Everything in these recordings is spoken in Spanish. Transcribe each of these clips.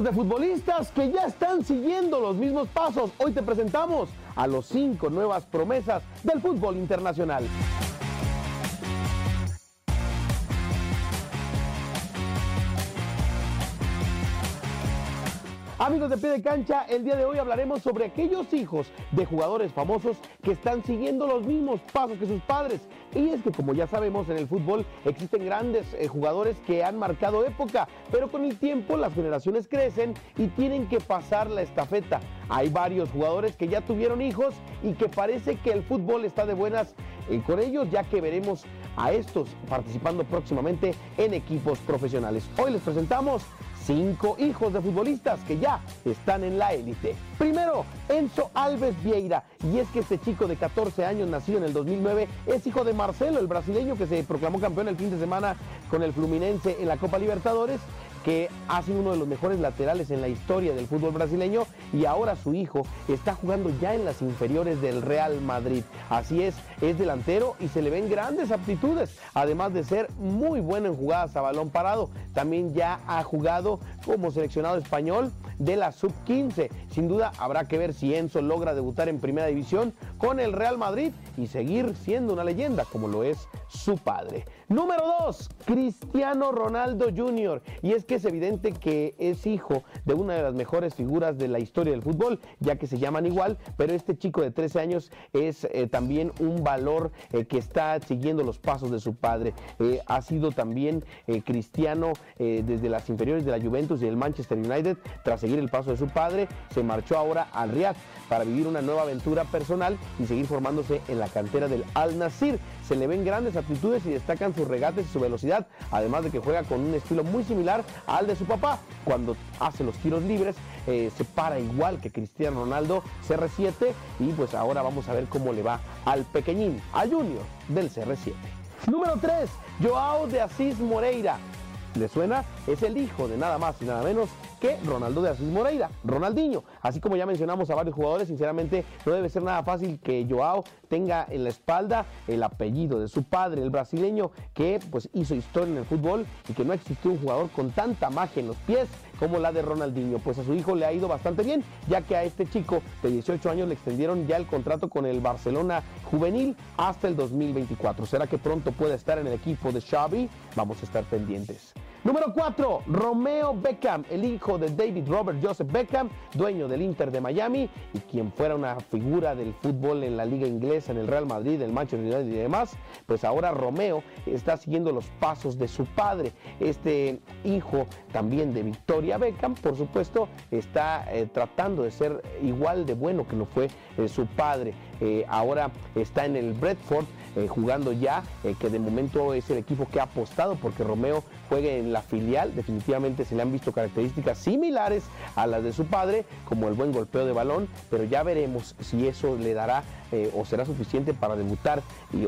De futbolistas que ya están siguiendo los mismos pasos. Hoy te presentamos a los cinco nuevas promesas del fútbol internacional. Amigos de pie de cancha, el día de hoy hablaremos sobre aquellos hijos de jugadores famosos que están siguiendo los mismos pasos que sus padres. Y es que como ya sabemos en el fútbol existen grandes eh, jugadores que han marcado época, pero con el tiempo las generaciones crecen y tienen que pasar la estafeta. Hay varios jugadores que ya tuvieron hijos y que parece que el fútbol está de buenas eh, con ellos, ya que veremos a estos participando próximamente en equipos profesionales. Hoy les presentamos cinco hijos de futbolistas que ya están en la élite. Primero, Enzo Alves Vieira. Y es que este chico de 14 años, nacido en el 2009, es hijo de Marcelo, el brasileño que se proclamó campeón el fin de semana con el Fluminense en la Copa Libertadores que ha sido uno de los mejores laterales en la historia del fútbol brasileño y ahora su hijo está jugando ya en las inferiores del Real Madrid. Así es, es delantero y se le ven grandes aptitudes, además de ser muy bueno en jugadas a balón parado. También ya ha jugado como seleccionado español de la sub-15. Sin duda habrá que ver si Enzo logra debutar en primera división con el Real Madrid y seguir siendo una leyenda como lo es su padre. Número 2, Cristiano Ronaldo Jr. Y es que es evidente que es hijo de una de las mejores figuras de la historia del fútbol, ya que se llaman igual, pero este chico de 13 años es eh, también un valor eh, que está siguiendo los pasos de su padre. Eh, ha sido también cristiano desde las inferiores de la Juventus y del Manchester United. Tras seguir el paso de su padre, se marchó ahora al Riyadh para vivir una nueva aventura personal y seguir formándose en la cantera del Al Nasir. Se le ven grandes aptitudes y destacan sus regates y su velocidad, además de que juega con un estilo muy similar al de su papá. Cuando hace los tiros libres, eh, se para igual que Cristiano Ronaldo, CR7, y pues ahora vamos a ver cómo le va al pequeñín, al junior del CR7. Número 3, Joao de Asís Moreira. ¿Le suena? Es el hijo de nada más y nada menos que Ronaldo de Asís Moreira, Ronaldinho. Así como ya mencionamos a varios jugadores, sinceramente no debe ser nada fácil que Joao tenga en la espalda el apellido de su padre, el brasileño que pues hizo historia en el fútbol y que no existió un jugador con tanta magia en los pies como la de Ronaldinho. Pues a su hijo le ha ido bastante bien, ya que a este chico de 18 años le extendieron ya el contrato con el Barcelona juvenil hasta el 2024. ¿Será que pronto puede estar en el equipo de Xavi? Vamos a estar pendientes. Número 4, Romeo Beckham, el hijo de David Robert Joseph Beckham, dueño del Inter de Miami y quien fuera una figura del fútbol en la liga inglesa, en el Real Madrid, el Manchester United y demás, pues ahora Romeo está siguiendo los pasos de su padre. Este hijo también de Victoria Beckham, por supuesto, está eh, tratando de ser igual de bueno que lo fue eh, su padre. Eh, ahora está en el Bradford jugando ya, que de momento es el equipo que ha apostado porque Romeo juegue en la filial. Definitivamente se le han visto características similares a las de su padre, como el buen golpeo de balón, pero ya veremos si eso le dará eh, o será suficiente para debutar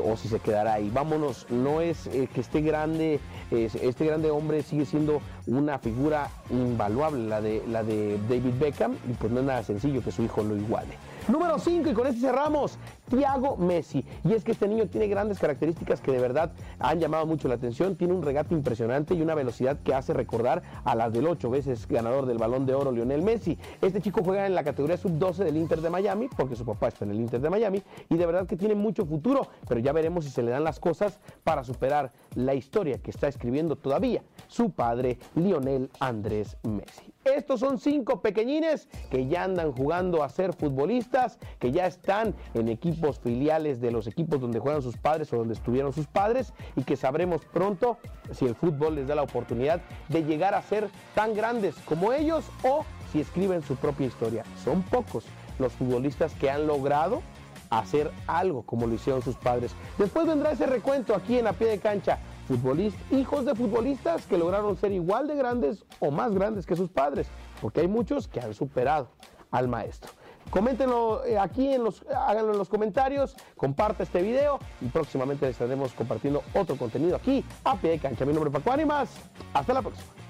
o si se quedará ahí. Vámonos, no es eh, que este grande, este grande hombre sigue siendo una figura invaluable, la de, la de David Beckham, y pues no es nada sencillo que su hijo lo iguale. Número 5, y con este cerramos, Thiago Messi. Y es que este niño tiene grandes características que de verdad han llamado mucho la atención. Tiene un regate impresionante y una velocidad que hace recordar a las del ocho veces ganador del balón de oro Lionel Messi. Este chico juega en la categoría sub-12 del Inter de Miami, porque su papá está en el Inter de Miami, y de verdad que tiene mucho futuro, pero ya veremos si se le dan las cosas para superar la historia que está escribiendo todavía su padre Lionel Andrés Messi. Estos son cinco pequeñines que ya andan jugando a ser futbolistas, que ya están en equipos filiales de los equipos donde juegan sus padres o donde estuvieron sus padres y que sabremos pronto si el fútbol les da la oportunidad de llegar a ser tan grandes como ellos o si escriben su propia historia. Son pocos los futbolistas que han logrado hacer algo como lo hicieron sus padres. Después vendrá ese recuento aquí en la pie de cancha hijos de futbolistas que lograron ser igual de grandes o más grandes que sus padres, porque hay muchos que han superado al maestro. Coméntenlo eh, aquí, en los, háganlo en los comentarios, comparte este video y próximamente estaremos compartiendo otro contenido aquí a pie de cancha. Mi nombre es Paco Ánimas, hasta la próxima.